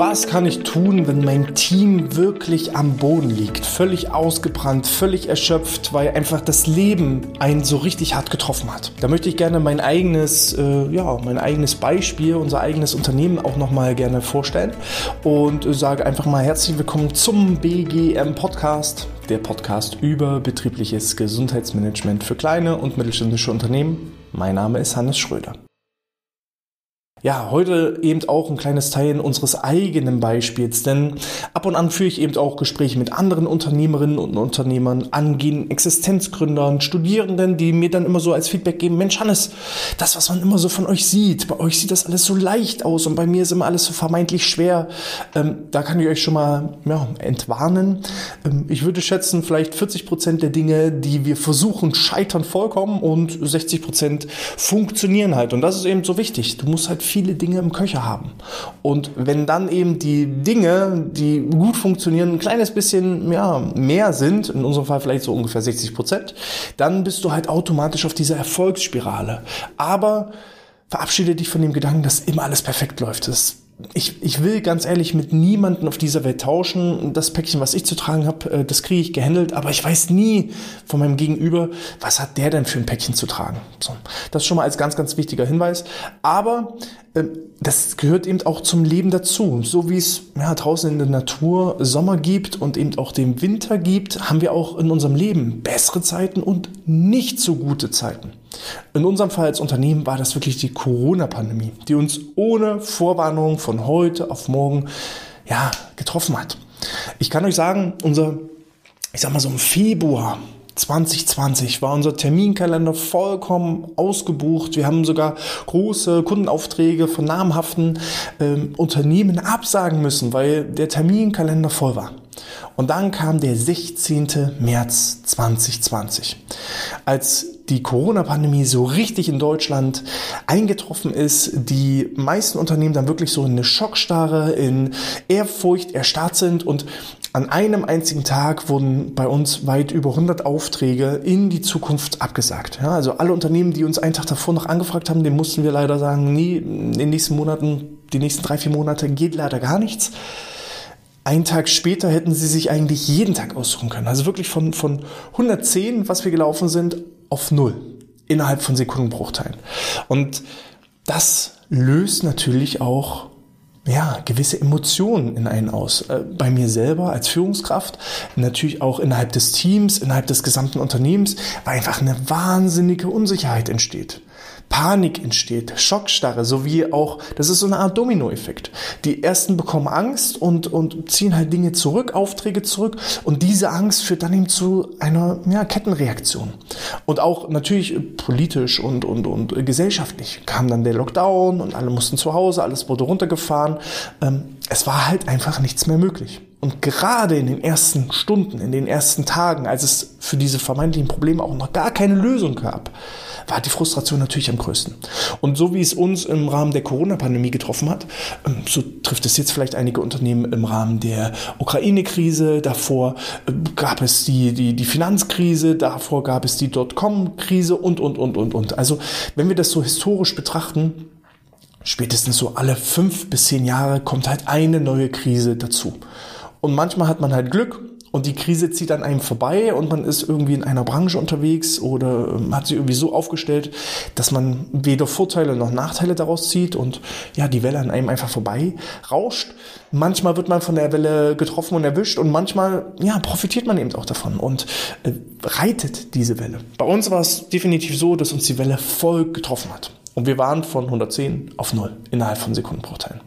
Was kann ich tun, wenn mein Team wirklich am Boden liegt? Völlig ausgebrannt, völlig erschöpft, weil einfach das Leben einen so richtig hart getroffen hat. Da möchte ich gerne mein eigenes, äh, ja, mein eigenes Beispiel, unser eigenes Unternehmen auch nochmal gerne vorstellen und sage einfach mal herzlich willkommen zum BGM Podcast, der Podcast über betriebliches Gesundheitsmanagement für kleine und mittelständische Unternehmen. Mein Name ist Hannes Schröder. Ja, heute eben auch ein kleines Teil unseres eigenen Beispiels, denn ab und an führe ich eben auch Gespräche mit anderen Unternehmerinnen und Unternehmern, angehenden Existenzgründern, Studierenden, die mir dann immer so als Feedback geben, Mensch Hannes, das, was man immer so von euch sieht, bei euch sieht das alles so leicht aus und bei mir ist immer alles so vermeintlich schwer. Ähm, da kann ich euch schon mal ja, entwarnen. Ähm, ich würde schätzen, vielleicht 40 Prozent der Dinge, die wir versuchen, scheitern vollkommen und 60 Prozent funktionieren halt. Und das ist eben so wichtig. Du musst halt viele Dinge im Köcher haben. Und wenn dann eben die Dinge, die gut funktionieren, ein kleines bisschen ja, mehr sind, in unserem Fall vielleicht so ungefähr 60 Prozent, dann bist du halt automatisch auf dieser Erfolgsspirale. Aber verabschiede dich von dem Gedanken, dass immer alles perfekt läuft. Das ich, ich will ganz ehrlich mit niemanden auf dieser Welt tauschen. Das Päckchen, was ich zu tragen habe, äh, das kriege ich gehandelt, aber ich weiß nie von meinem Gegenüber, was hat der denn für ein Päckchen zu tragen. So, das schon mal als ganz, ganz wichtiger Hinweis. Aber äh, das gehört eben auch zum Leben dazu. So wie es ja, draußen in der Natur Sommer gibt und eben auch den Winter gibt, haben wir auch in unserem Leben bessere Zeiten und nicht so gute Zeiten. In unserem Fall als Unternehmen war das wirklich die Corona-Pandemie, die uns ohne Vorwarnung von heute auf morgen ja, getroffen hat. Ich kann euch sagen, unser, ich sag mal so im Februar 2020 war unser Terminkalender vollkommen ausgebucht. Wir haben sogar große Kundenaufträge von namhaften ähm, Unternehmen absagen müssen, weil der Terminkalender voll war. Und dann kam der 16. März 2020, als die Corona-Pandemie so richtig in Deutschland eingetroffen ist, die meisten Unternehmen dann wirklich so in eine Schockstarre, in Ehrfurcht erstarrt sind und an einem einzigen Tag wurden bei uns weit über 100 Aufträge in die Zukunft abgesagt. Ja, also alle Unternehmen, die uns einen Tag davor noch angefragt haben, den mussten wir leider sagen, nee, in den nächsten Monaten, die nächsten drei, vier Monate geht leider gar nichts. Einen Tag später hätten sie sich eigentlich jeden Tag aussuchen können. Also wirklich von, von 110, was wir gelaufen sind, auf null. Innerhalb von Sekundenbruchteilen. Und das löst natürlich auch ja, gewisse Emotionen in einen aus. Äh, bei mir selber als Führungskraft, natürlich auch innerhalb des Teams, innerhalb des gesamten Unternehmens, weil einfach eine wahnsinnige Unsicherheit entsteht. Panik entsteht, Schockstarre, sowie auch, das ist so eine Art Dominoeffekt. Die ersten bekommen Angst und, und ziehen halt Dinge zurück, Aufträge zurück und diese Angst führt dann eben zu einer ja, Kettenreaktion. Und auch natürlich politisch und, und, und gesellschaftlich kam dann der Lockdown und alle mussten zu Hause, alles wurde runtergefahren. Ähm, es war halt einfach nichts mehr möglich. Und gerade in den ersten Stunden, in den ersten Tagen, als es für diese vermeintlichen Probleme auch noch gar keine Lösung gab, war die Frustration natürlich am größten. Und so wie es uns im Rahmen der Corona-Pandemie getroffen hat, ähm, so trifft es jetzt vielleicht einige Unternehmen im Rahmen der Ukraine-Krise. Davor äh, gab es die, die, die Finanzkrise, davor gab es die Dotcom-Krise und, und, und, und, und. Also wenn wir das so historisch betrachten, spätestens so alle fünf bis zehn Jahre kommt halt eine neue Krise dazu. Und manchmal hat man halt Glück und die Krise zieht an einem vorbei und man ist irgendwie in einer Branche unterwegs oder ähm, hat sich irgendwie so aufgestellt, dass man weder Vorteile noch Nachteile daraus zieht und ja, die Welle an einem einfach vorbei rauscht. Manchmal wird man von der Welle getroffen und erwischt und manchmal ja, profitiert man eben auch davon und äh, reitet diese Welle. Bei uns war es definitiv so, dass uns die Welle voll getroffen hat. Und wir waren von 110 auf 0 innerhalb von Sekundenbruchteilen.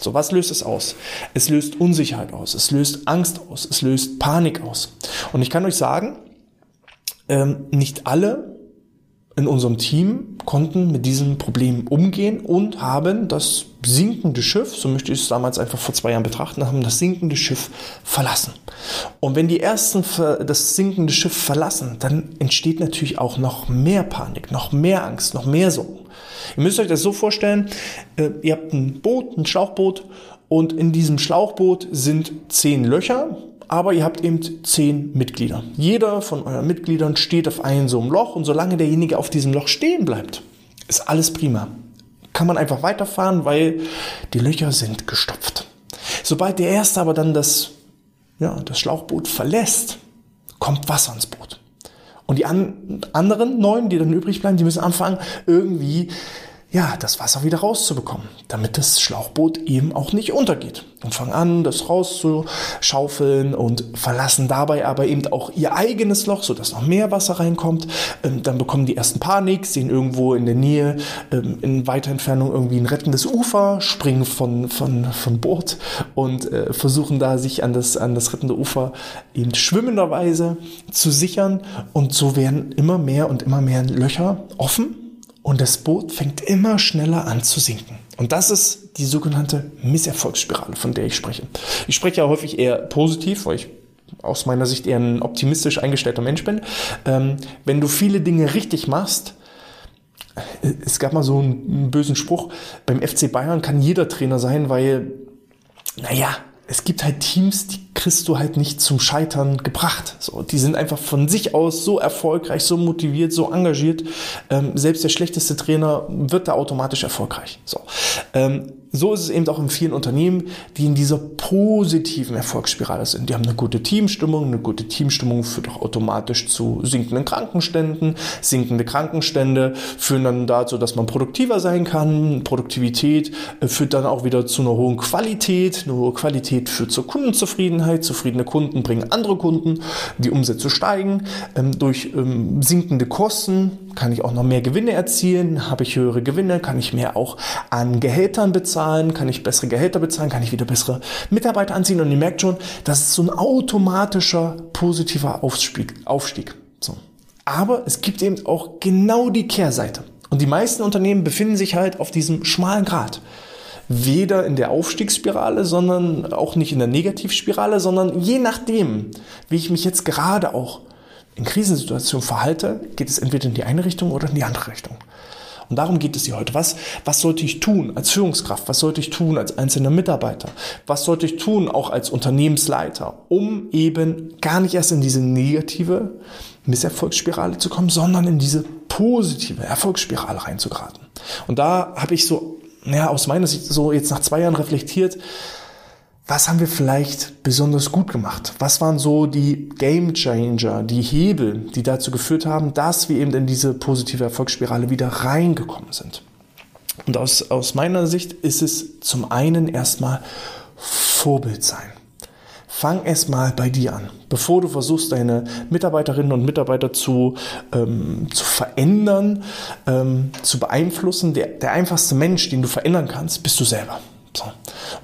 So, was löst es aus? Es löst Unsicherheit aus, es löst Angst aus, es löst Panik aus. Und ich kann euch sagen, ähm, nicht alle in unserem Team konnten mit diesem Problem umgehen und haben das sinkende Schiff, so möchte ich es damals einfach vor zwei Jahren betrachten, haben das sinkende Schiff verlassen. Und wenn die ersten das sinkende Schiff verlassen, dann entsteht natürlich auch noch mehr Panik, noch mehr Angst, noch mehr Sorgen. Ihr müsst euch das so vorstellen, äh, ihr habt ein Boot, ein Schlauchboot und in diesem Schlauchboot sind zehn Löcher, aber ihr habt eben zehn Mitglieder. Jeder von euren Mitgliedern steht auf einem so einem Loch und solange derjenige auf diesem Loch stehen bleibt, ist alles prima. Kann man einfach weiterfahren, weil die Löcher sind gestopft. Sobald der Erste aber dann das, ja, das Schlauchboot verlässt, kommt Wasser ins Boot. Und die an, anderen neun, die dann übrig bleiben, die müssen anfangen, irgendwie ja, das Wasser wieder rauszubekommen, damit das Schlauchboot eben auch nicht untergeht. Und fangen an, das rauszuschaufeln und verlassen dabei aber eben auch ihr eigenes Loch, sodass noch mehr Wasser reinkommt. Ähm, dann bekommen die ersten Panik, sehen irgendwo in der Nähe, ähm, in weiter Entfernung irgendwie ein rettendes Ufer, springen von, von, von Boot und äh, versuchen da sich an das, an das rettende Ufer eben schwimmenderweise zu sichern. Und so werden immer mehr und immer mehr Löcher offen und das Boot fängt immer schneller an zu sinken. Und das ist die sogenannte Misserfolgsspirale, von der ich spreche. Ich spreche ja häufig eher positiv, weil ich aus meiner Sicht eher ein optimistisch eingestellter Mensch bin. Ähm, wenn du viele Dinge richtig machst, äh, es gab mal so einen, einen bösen Spruch, beim FC Bayern kann jeder Trainer sein, weil, naja, es gibt halt Teams, die kriegst du halt nicht zum Scheitern gebracht. So, die sind einfach von sich aus so erfolgreich, so motiviert, so engagiert. Ähm, selbst der schlechteste Trainer wird da automatisch erfolgreich. So, ähm, so ist es eben auch in vielen Unternehmen, die in dieser positiven Erfolgsspirale sind. Die haben eine gute Teamstimmung. Eine gute Teamstimmung führt auch automatisch zu sinkenden Krankenständen. Sinkende Krankenstände führen dann dazu, dass man produktiver sein kann. Produktivität äh, führt dann auch wieder zu einer hohen Qualität. Eine hohe Qualität führt zur Kundenzufriedenheit. Zufriedene Kunden bringen andere Kunden. Die Umsätze steigen. Ähm, durch ähm, sinkende Kosten kann ich auch noch mehr Gewinne erzielen. Habe ich höhere Gewinne, kann ich mehr auch an Gehältern bezahlen kann ich bessere Gehälter bezahlen, kann ich wieder bessere Mitarbeiter anziehen und ihr merkt schon, das ist so ein automatischer positiver Aufstieg. Aufstieg. So. Aber es gibt eben auch genau die Kehrseite. Und die meisten Unternehmen befinden sich halt auf diesem schmalen Grat. Weder in der Aufstiegsspirale, sondern auch nicht in der Negativspirale, sondern je nachdem, wie ich mich jetzt gerade auch in Krisensituationen verhalte, geht es entweder in die eine Richtung oder in die andere Richtung. Und darum geht es hier heute. Was, was sollte ich tun als Führungskraft? Was sollte ich tun als einzelner Mitarbeiter? Was sollte ich tun auch als Unternehmensleiter, um eben gar nicht erst in diese negative Misserfolgsspirale zu kommen, sondern in diese positive Erfolgsspirale reinzugeraten? Und da habe ich so, ja, aus meiner Sicht so jetzt nach zwei Jahren reflektiert, was haben wir vielleicht besonders gut gemacht? Was waren so die Game Changer, die Hebel, die dazu geführt haben, dass wir eben in diese positive Erfolgsspirale wieder reingekommen sind? Und aus, aus meiner Sicht ist es zum einen erstmal Vorbild sein. Fang erstmal bei dir an. Bevor du versuchst, deine Mitarbeiterinnen und Mitarbeiter zu, ähm, zu verändern, ähm, zu beeinflussen, der, der einfachste Mensch, den du verändern kannst, bist du selber. So.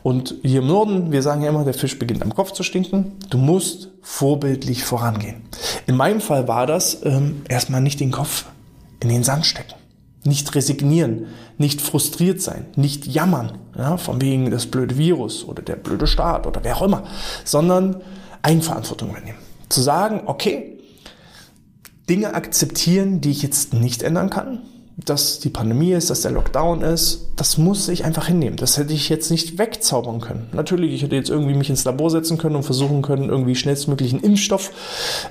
Und hier im Norden, wir sagen ja immer, der Fisch beginnt am Kopf zu stinken. Du musst vorbildlich vorangehen. In meinem Fall war das ähm, erstmal nicht den Kopf in den Sand stecken. Nicht resignieren, nicht frustriert sein, nicht jammern, ja, von wegen das blöde Virus oder der blöde Staat oder wer auch immer, sondern Eigenverantwortung übernehmen. Zu sagen, okay, Dinge akzeptieren, die ich jetzt nicht ändern kann, dass die Pandemie ist, dass der Lockdown ist, das muss ich einfach hinnehmen. Das hätte ich jetzt nicht wegzaubern können. Natürlich, ich hätte jetzt irgendwie mich ins Labor setzen können und versuchen können, irgendwie schnellstmöglich einen Impfstoff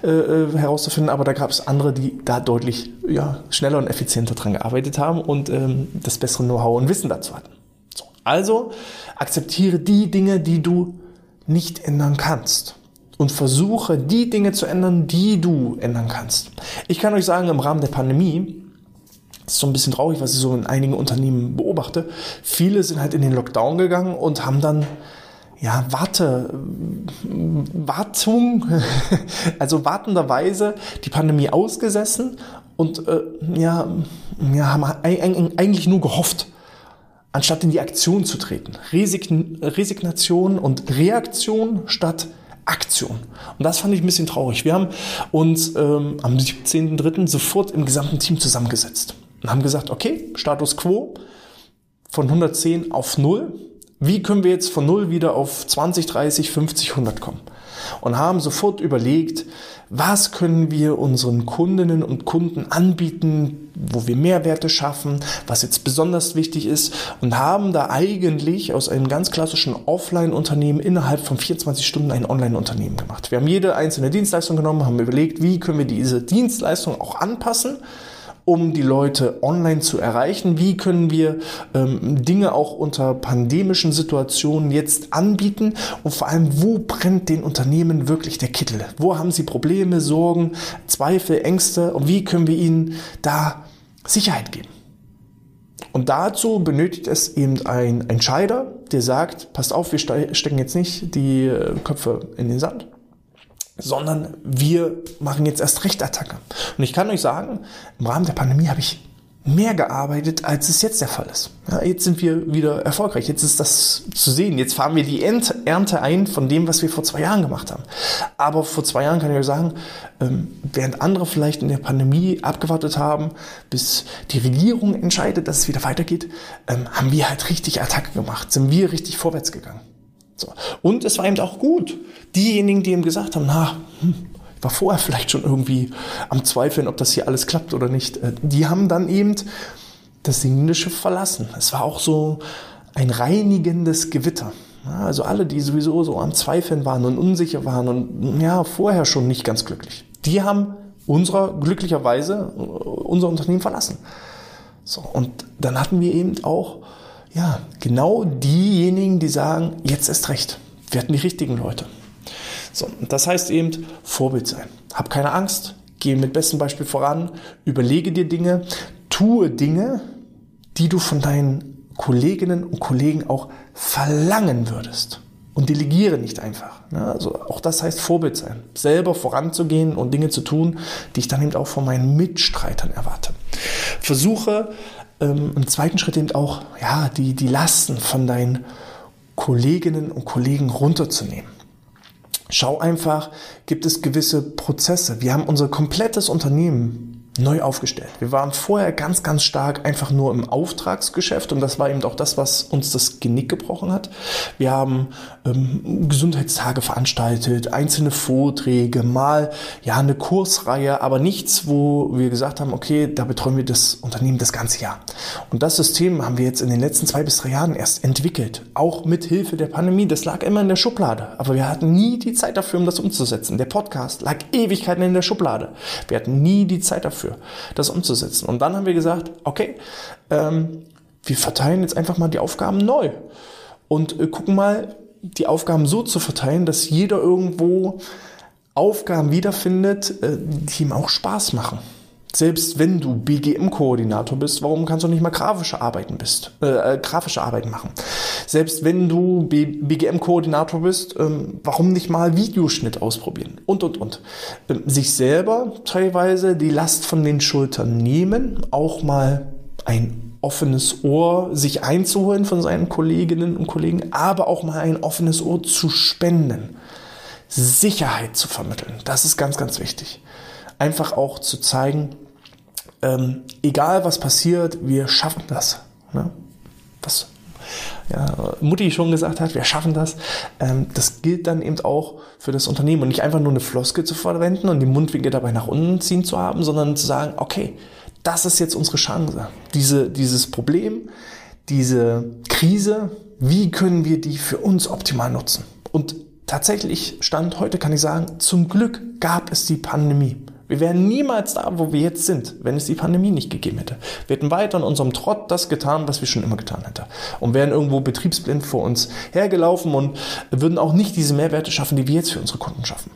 äh, äh, herauszufinden, aber da gab es andere, die da deutlich ja, schneller und effizienter dran gearbeitet haben und ähm, das bessere Know-how und Wissen dazu hatten. So. Also akzeptiere die Dinge, die du nicht ändern kannst und versuche die Dinge zu ändern, die du ändern kannst. Ich kann euch sagen, im Rahmen der Pandemie ist so ein bisschen traurig, was ich so in einigen Unternehmen beobachte. Viele sind halt in den Lockdown gegangen und haben dann ja, Warte, Wartung, also wartenderweise die Pandemie ausgesessen und äh, ja, ja, haben eigentlich nur gehofft, anstatt in die Aktion zu treten. Resign Resignation und Reaktion statt Aktion. Und das fand ich ein bisschen traurig. Wir haben uns ähm, am 17.03. sofort im gesamten Team zusammengesetzt und haben gesagt, okay, Status quo von 110 auf 0. Wie können wir jetzt von 0 wieder auf 20, 30, 50, 100 kommen? Und haben sofort überlegt, was können wir unseren Kundinnen und Kunden anbieten, wo wir Mehrwerte schaffen, was jetzt besonders wichtig ist und haben da eigentlich aus einem ganz klassischen Offline-Unternehmen innerhalb von 24 Stunden ein Online-Unternehmen gemacht. Wir haben jede einzelne Dienstleistung genommen, haben überlegt, wie können wir diese Dienstleistung auch anpassen um die Leute online zu erreichen? Wie können wir ähm, Dinge auch unter pandemischen Situationen jetzt anbieten? Und vor allem, wo brennt den Unternehmen wirklich der Kittel? Wo haben sie Probleme, Sorgen, Zweifel, Ängste? Und wie können wir ihnen da Sicherheit geben? Und dazu benötigt es eben ein Entscheider, der sagt, passt auf, wir stecken jetzt nicht die äh, Köpfe in den Sand, sondern wir machen jetzt erst recht Attacke. Und ich kann euch sagen, im Rahmen der Pandemie habe ich mehr gearbeitet, als es jetzt der Fall ist. Ja, jetzt sind wir wieder erfolgreich. Jetzt ist das zu sehen. Jetzt fahren wir die Ernte ein von dem, was wir vor zwei Jahren gemacht haben. Aber vor zwei Jahren kann ich euch sagen, ähm, während andere vielleicht in der Pandemie abgewartet haben, bis die Regierung entscheidet, dass es wieder weitergeht, ähm, haben wir halt richtig Attacke gemacht, sind wir richtig vorwärts gegangen. So. Und es war eben auch gut. Diejenigen, die ihm gesagt haben, na, hm, war vorher vielleicht schon irgendwie am Zweifeln, ob das hier alles klappt oder nicht. Äh, die haben dann eben das singende Schiff verlassen. Es war auch so ein reinigendes Gewitter. Also alle, die sowieso so am Zweifeln waren und unsicher waren und ja, vorher schon nicht ganz glücklich. Die haben unserer, glücklicherweise, äh, unser Unternehmen verlassen. So, und dann hatten wir eben auch, ja, genau diejenigen, die sagen, jetzt ist recht. Wir hatten die richtigen Leute. So, das heißt eben Vorbild sein. Hab keine Angst, geh mit bestem Beispiel voran, überlege dir Dinge, tue Dinge, die du von deinen Kolleginnen und Kollegen auch verlangen würdest. Und delegiere nicht einfach. Also auch das heißt Vorbild sein. Selber voranzugehen und Dinge zu tun, die ich dann eben auch von meinen Mitstreitern erwarte. Versuche ähm, im zweiten Schritt eben auch ja, die, die Lasten von deinen Kolleginnen und Kollegen runterzunehmen. Schau einfach, gibt es gewisse Prozesse. Wir haben unser komplettes Unternehmen neu aufgestellt. Wir waren vorher ganz, ganz stark einfach nur im Auftragsgeschäft und das war eben auch das, was uns das Genick gebrochen hat. Wir haben ähm, Gesundheitstage veranstaltet, einzelne Vorträge, mal ja eine Kursreihe, aber nichts, wo wir gesagt haben, okay, da betreuen wir das Unternehmen das ganze Jahr. Und das System haben wir jetzt in den letzten zwei bis drei Jahren erst entwickelt, auch mit Hilfe der Pandemie. Das lag immer in der Schublade, aber wir hatten nie die Zeit dafür, um das umzusetzen. Der Podcast lag Ewigkeiten in der Schublade. Wir hatten nie die Zeit dafür dafür, das umzusetzen. Und dann haben wir gesagt, okay, ähm, wir verteilen jetzt einfach mal die Aufgaben neu und äh, gucken mal, die Aufgaben so zu verteilen, dass jeder irgendwo Aufgaben wiederfindet, äh, die ihm auch Spaß machen. Selbst wenn du BGM-Koordinator bist, warum kannst du nicht mal grafische Arbeiten bist, äh, äh, grafische Arbeiten machen? Selbst wenn du BGM-Koordinator bist, ähm, warum nicht mal Videoschnitt ausprobieren? Und und und. Ähm, sich selber teilweise die Last von den Schultern nehmen, auch mal ein offenes Ohr sich einzuholen von seinen Kolleginnen und Kollegen, aber auch mal ein offenes Ohr zu spenden. Sicherheit zu vermitteln. Das ist ganz, ganz wichtig. Einfach auch zu zeigen, ähm, egal was passiert, wir schaffen das. Ne? Was ja, Mutti schon gesagt hat, wir schaffen das. Ähm, das gilt dann eben auch für das Unternehmen und nicht einfach nur eine Floskel zu verwenden und die Mundwinkel dabei nach unten ziehen zu haben, sondern zu sagen, okay, das ist jetzt unsere Chance. Diese, dieses Problem, diese Krise, wie können wir die für uns optimal nutzen? Und tatsächlich, Stand heute kann ich sagen, zum Glück gab es die Pandemie. Wir wären niemals da, wo wir jetzt sind, wenn es die Pandemie nicht gegeben hätte. Wir hätten weiter in unserem Trott das getan, was wir schon immer getan hätten. Und wären irgendwo betriebsblind vor uns hergelaufen und würden auch nicht diese Mehrwerte schaffen, die wir jetzt für unsere Kunden schaffen.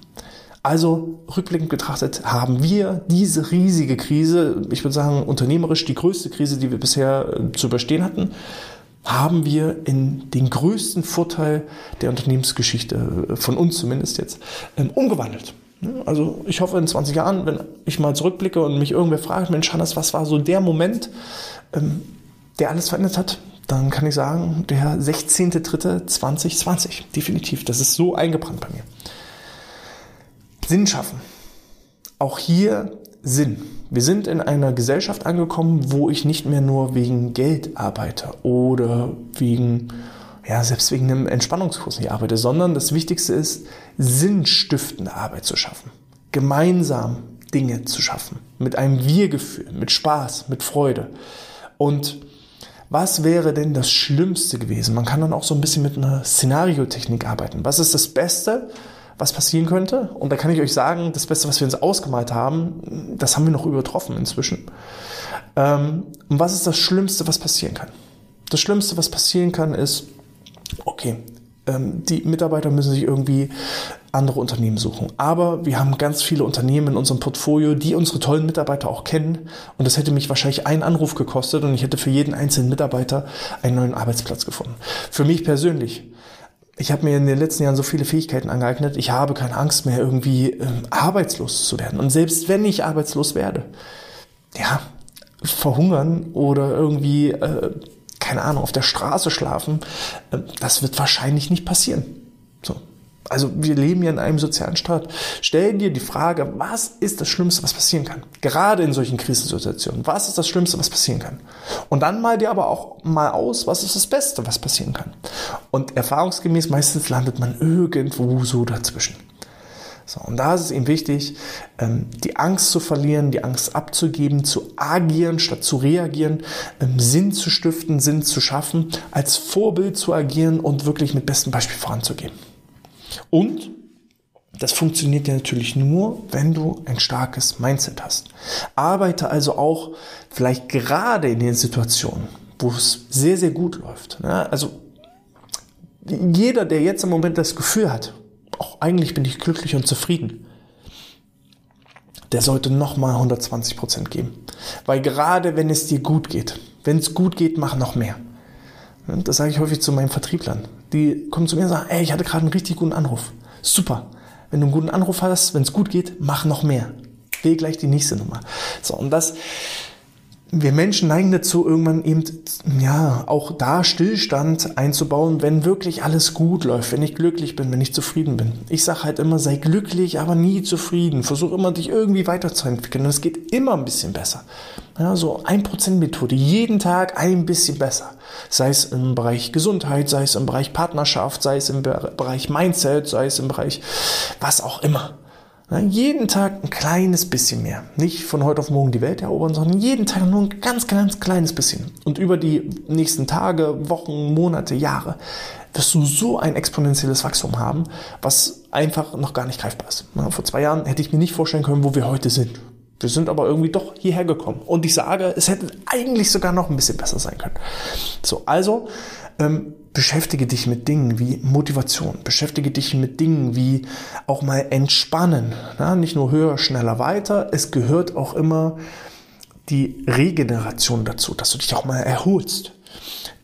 Also rückblickend betrachtet haben wir diese riesige Krise, ich würde sagen unternehmerisch die größte Krise, die wir bisher äh, zu überstehen hatten, haben wir in den größten Vorteil der Unternehmensgeschichte, äh, von uns zumindest jetzt, ähm, umgewandelt. Also ich hoffe in 20 Jahren, wenn ich mal zurückblicke und mich irgendwer fragt, Mensch Hannes, was war so der Moment, ähm, der alles verändert hat, dann kann ich sagen, der 16.03.2020. Definitiv. Das ist so eingebrannt bei mir. Sinn schaffen. Auch hier Sinn. Wir sind in einer Gesellschaft angekommen, wo ich nicht mehr nur wegen Geld arbeite oder wegen ja, selbst wegen einem Entspannungskurs nicht arbeite, sondern das Wichtigste ist, sinnstiftende Arbeit zu schaffen. Gemeinsam Dinge zu schaffen. Mit einem Wir-Gefühl, mit Spaß, mit Freude. Und was wäre denn das Schlimmste gewesen? Man kann dann auch so ein bisschen mit einer Szenariotechnik arbeiten. Was ist das Beste, was passieren könnte. Und da kann ich euch sagen, das Beste, was wir uns ausgemalt haben, das haben wir noch übertroffen inzwischen. Ähm, und was ist das Schlimmste, was passieren kann? Das Schlimmste, was passieren kann, ist, okay, ähm, die Mitarbeiter müssen sich irgendwie andere Unternehmen suchen. Aber wir haben ganz viele Unternehmen in unserem Portfolio, die unsere tollen Mitarbeiter auch kennen. Und das hätte mich wahrscheinlich einen Anruf gekostet und ich hätte für jeden einzelnen Mitarbeiter einen neuen Arbeitsplatz gefunden. Für mich persönlich. Ich habe mir in den letzten Jahren so viele Fähigkeiten angeeignet. Ich habe keine Angst mehr, irgendwie ähm, arbeitslos zu werden. Und selbst wenn ich arbeitslos werde, ja, verhungern oder irgendwie äh, keine Ahnung, auf der Straße schlafen, äh, das wird wahrscheinlich nicht passieren. So. Also wir leben ja in einem sozialen Staat. Stell dir die Frage, was ist das Schlimmste, was passieren kann? Gerade in solchen Krisensituationen. Was ist das Schlimmste, was passieren kann? Und dann mal dir aber auch mal aus, was ist das Beste, was passieren kann? Und erfahrungsgemäß meistens landet man irgendwo so dazwischen. So, und da ist es eben wichtig, ähm, die Angst zu verlieren, die Angst abzugeben, zu agieren statt zu reagieren, ähm, Sinn zu stiften, Sinn zu schaffen, als Vorbild zu agieren und wirklich mit bestem Beispiel voranzugehen. Und das funktioniert ja natürlich nur, wenn du ein starkes Mindset hast. Arbeite also auch vielleicht gerade in den Situationen, wo es sehr, sehr gut läuft. Ne? Also jeder, der jetzt im Moment das Gefühl hat, auch eigentlich bin ich glücklich und zufrieden, der sollte nochmal 120 Prozent geben. Weil gerade wenn es dir gut geht, wenn es gut geht, mach noch mehr. Das sage ich häufig zu meinen Vertrieblern. Die kommen zu mir und sagen, ey, ich hatte gerade einen richtig guten Anruf. Super. Wenn du einen guten Anruf hast, wenn es gut geht, mach noch mehr. Wähl gleich die nächste Nummer. So, und das, wir Menschen neigen dazu, irgendwann eben, ja, auch da Stillstand einzubauen, wenn wirklich alles gut läuft, wenn ich glücklich bin, wenn ich zufrieden bin. Ich sage halt immer, sei glücklich, aber nie zufrieden. Versuch immer, dich irgendwie weiterzuentwickeln. Und es geht immer ein bisschen besser. Ja, so ein Prozent Methode, jeden Tag ein bisschen besser. Sei es im Bereich Gesundheit, sei es im Bereich Partnerschaft, sei es im Bereich Mindset, sei es im Bereich was auch immer. Ja, jeden Tag ein kleines bisschen mehr. Nicht von heute auf morgen die Welt erobern, sondern jeden Tag nur ein ganz, ganz kleines bisschen. Und über die nächsten Tage, Wochen, Monate, Jahre wirst du so ein exponentielles Wachstum haben, was einfach noch gar nicht greifbar ist. Ja, vor zwei Jahren hätte ich mir nicht vorstellen können, wo wir heute sind. Wir sind aber irgendwie doch hierher gekommen. Und ich sage, es hätte eigentlich sogar noch ein bisschen besser sein können. So, also ähm, beschäftige dich mit Dingen wie Motivation, beschäftige dich mit Dingen wie auch mal Entspannen. Ja, nicht nur höher, schneller, weiter. Es gehört auch immer die Regeneration dazu, dass du dich auch mal erholst.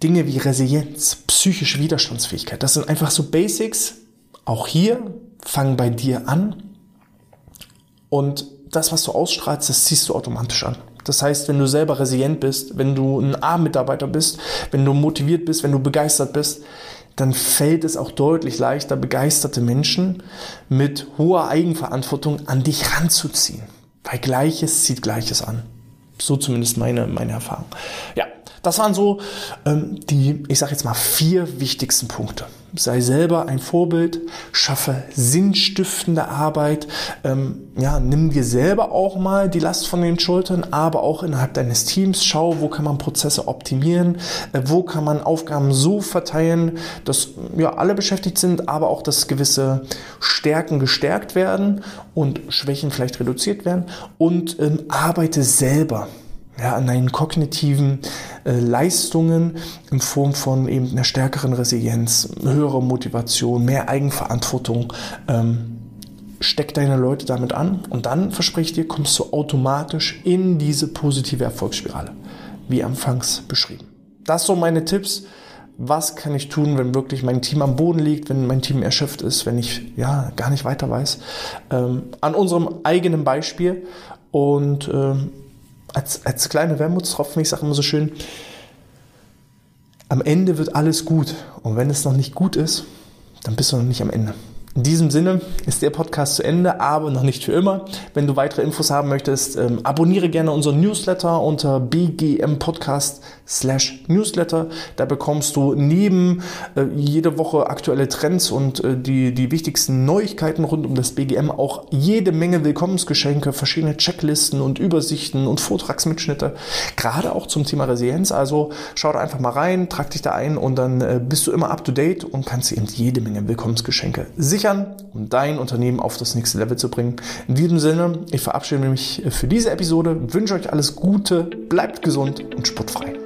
Dinge wie Resilienz, psychische Widerstandsfähigkeit, das sind einfach so Basics. Auch hier fangen bei dir an und das, was du ausstrahlst, das ziehst du automatisch an. Das heißt, wenn du selber resilient bist, wenn du ein A-Mitarbeiter bist, wenn du motiviert bist, wenn du begeistert bist, dann fällt es auch deutlich leichter, begeisterte Menschen mit hoher Eigenverantwortung an dich ranzuziehen. Weil Gleiches zieht Gleiches an. So zumindest meine, meine Erfahrung. Ja, das waren so ähm, die, ich sage jetzt mal, vier wichtigsten Punkte. Sei selber ein Vorbild, schaffe sinnstiftende Arbeit, ähm, ja, nimm dir selber auch mal die Last von den Schultern, aber auch innerhalb deines Teams. Schau, wo kann man Prozesse optimieren, äh, wo kann man Aufgaben so verteilen, dass ja alle beschäftigt sind, aber auch dass gewisse Stärken gestärkt werden und Schwächen vielleicht reduziert werden. Und ähm, arbeite selber ja, an deinen kognitiven äh, Leistungen in Form von eben einer stärkeren Resilienz, höherer Motivation, mehr Eigenverantwortung. Ähm, steck deine Leute damit an und dann, verspreche ich dir, kommst du automatisch in diese positive Erfolgsspirale, wie anfangs beschrieben. Das sind meine Tipps. Was kann ich tun, wenn wirklich mein Team am Boden liegt, wenn mein Team erschöpft ist, wenn ich ja gar nicht weiter weiß? Ähm, an unserem eigenen Beispiel und ähm, als, als kleine Wermutstropfen, ich sage immer so schön, am Ende wird alles gut. Und wenn es noch nicht gut ist, dann bist du noch nicht am Ende. In diesem Sinne ist der Podcast zu Ende, aber noch nicht für immer. Wenn du weitere Infos haben möchtest, ähm, abonniere gerne unseren Newsletter unter BGM Podcast slash Newsletter. Da bekommst du neben äh, jede Woche aktuelle Trends und äh, die, die wichtigsten Neuigkeiten rund um das BGM auch jede Menge Willkommensgeschenke, verschiedene Checklisten und Übersichten und Vortragsmitschnitte, gerade auch zum Thema Resilienz. Also schau da einfach mal rein, trag dich da ein und dann äh, bist du immer up to date und kannst eben jede Menge Willkommensgeschenke sicher sichern, um dein Unternehmen auf das nächste Level zu bringen. In diesem Sinne, ich verabschiede mich für diese Episode, wünsche euch alles Gute, bleibt gesund und sportfrei.